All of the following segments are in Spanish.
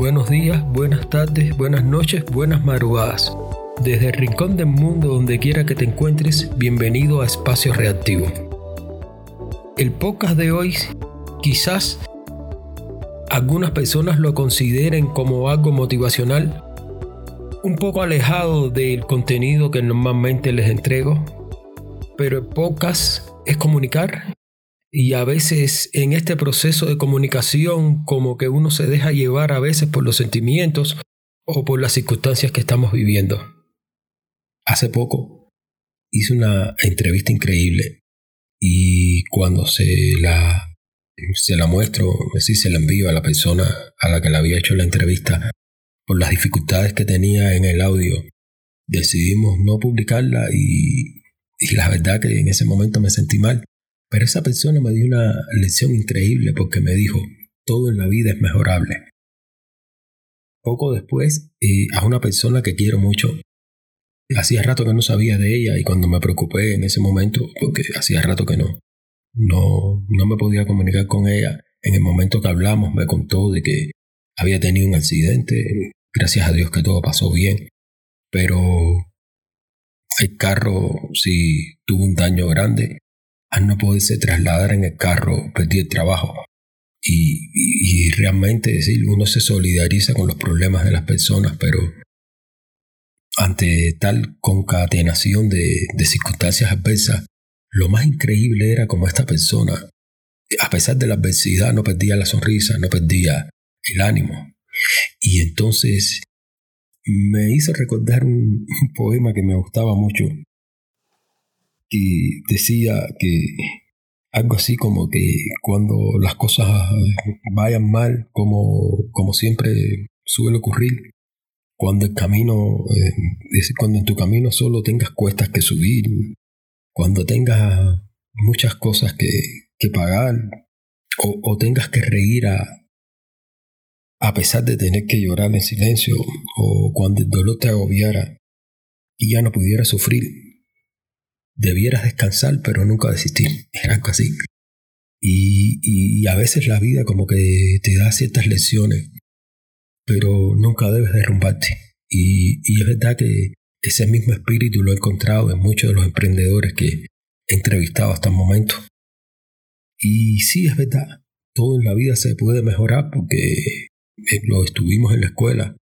buenos días, buenas tardes, buenas noches, buenas madrugadas. Desde el rincón del mundo donde quiera que te encuentres, bienvenido a Espacio Reactivo. El podcast de hoy quizás algunas personas lo consideren como algo motivacional, un poco alejado del contenido que normalmente les entrego, pero el podcast es comunicar y a veces en este proceso de comunicación como que uno se deja llevar a veces por los sentimientos o por las circunstancias que estamos viviendo. Hace poco hice una entrevista increíble y cuando se la, se la muestro, es decir, se la envío a la persona a la que le había hecho la entrevista por las dificultades que tenía en el audio, decidimos no publicarla y, y la verdad que en ese momento me sentí mal pero esa persona me dio una lección increíble porque me dijo, todo en la vida es mejorable. Poco después, eh, a una persona que quiero mucho, hacía rato que no sabía de ella y cuando me preocupé en ese momento, porque hacía rato que no, no, no me podía comunicar con ella, en el momento que hablamos me contó de que había tenido un accidente, gracias a Dios que todo pasó bien, pero el carro sí tuvo un daño grande al no poderse trasladar en el carro, perdí el trabajo. Y, realmente decir, uno se solidariza con los problemas de las personas, pero ante tal concatenación de, de circunstancias adversas, lo más increíble era como esta persona, a pesar de la adversidad, no perdía la sonrisa, no perdía el ánimo. Y entonces me hizo recordar un poema que me gustaba mucho, que decía que algo así como que cuando las cosas vayan mal, como, como siempre suele ocurrir, cuando el camino, eh, cuando en tu camino solo tengas cuestas que subir, cuando tengas muchas cosas que, que pagar, o, o, tengas que reír a, a pesar de tener que llorar en silencio, o cuando el dolor te agobiara y ya no pudieras sufrir, debieras descansar, pero nunca desistir. Era algo así. Y, a veces la vida como que te da ciertas lecciones, pero nunca debes derrumbarte. Y, y es verdad que ese mismo espíritu lo he encontrado en muchos de los emprendedores que he entrevistado hasta el momento. Y sí, es verdad, todo en la vida se puede mejorar porque eh, lo estuvimos en la escuela.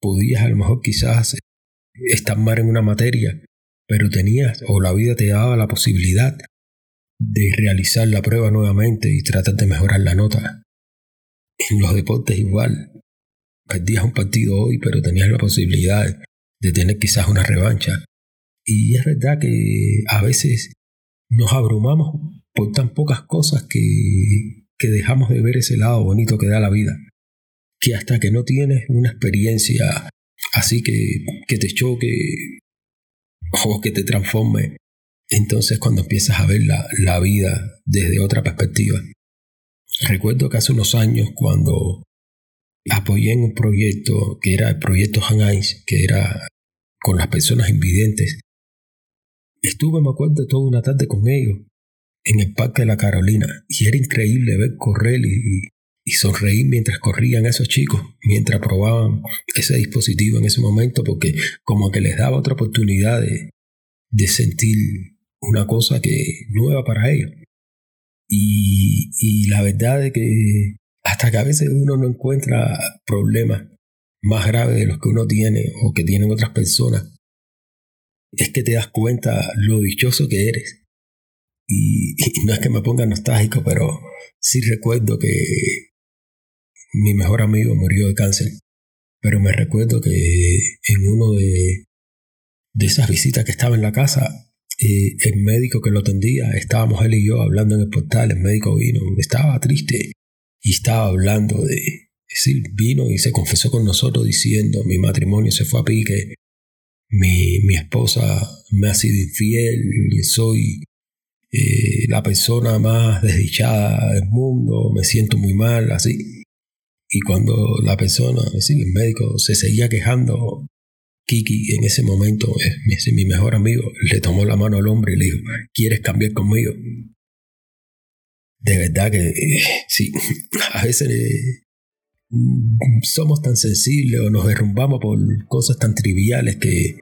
Podías a lo mejor quizás estar mal en una materia pero tenías o la vida te daba la posibilidad de realizar la prueba nuevamente y tratar de mejorar la nota. En los deportes igual. Perdías un partido hoy, pero tenías la posibilidad de tener quizás una revancha. Y es verdad que a veces nos abrumamos por tan pocas cosas que, que dejamos de ver ese lado bonito que da la vida. Que hasta que no tienes una experiencia así que, que te choque, o que te transforme, entonces cuando empiezas a ver la, la vida desde otra perspectiva. Recuerdo que hace unos años cuando apoyé en un proyecto que era el proyecto Hanais, que era con las personas invidentes, estuve, me acuerdo, toda una tarde con ellos en el Parque de la Carolina y era increíble ver correr y, y sonreír mientras corrían esos chicos, mientras probaban ese dispositivo en ese momento, porque como que les daba otra oportunidad de, sentir una cosa que nueva para ellos. Y, y la verdad es que hasta que a veces uno no encuentra problemas más graves de los que uno tiene o que tienen otras personas, es que te das cuenta lo dichoso que eres. Y, y no es que me ponga nostálgico, pero sí recuerdo que mi mejor amigo murió de cáncer, pero me recuerdo que en uno de, de esas visitas que estaba en la casa, eh, el médico que lo atendía, estábamos él y yo hablando en el portal, el médico vino, estaba triste y estaba hablando de, es decir, vino y se confesó con nosotros diciendo, mi matrimonio se fue a pique, mi, mi esposa me ha sido infiel soy eh, la persona más desdichada del mundo, me siento muy mal, así. Y cuando la persona, el médico, se seguía quejando, Kiki en ese momento, es mi mejor amigo, le tomó la mano al hombre y le dijo, ¿quieres cambiar conmigo? De verdad que sí, a veces mm, somos tan sensibles o nos derrumbamos por cosas tan triviales que,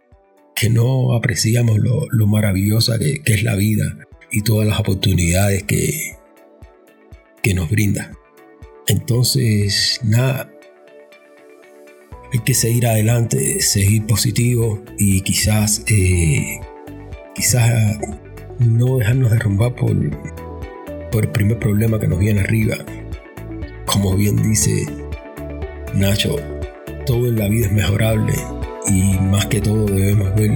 que no apreciamos lo, lo maravillosa que, que, es la vida y todas las oportunidades que, que nos brinda. Entonces, nada, hay que seguir adelante, seguir positivo y quizás, eh, quizás no dejarnos derrumbar por, por el primer problema que nos viene arriba. Como bien dice Nacho, todo en la vida es mejorable y más que todo debemos ver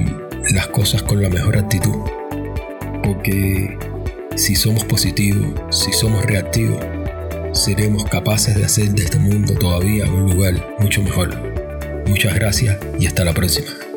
las cosas con la mejor actitud. Porque si somos positivos, si somos reactivos, seremos capaces de hacer de este mundo todavía un lugar mucho mejor. Muchas gracias y hasta la próxima.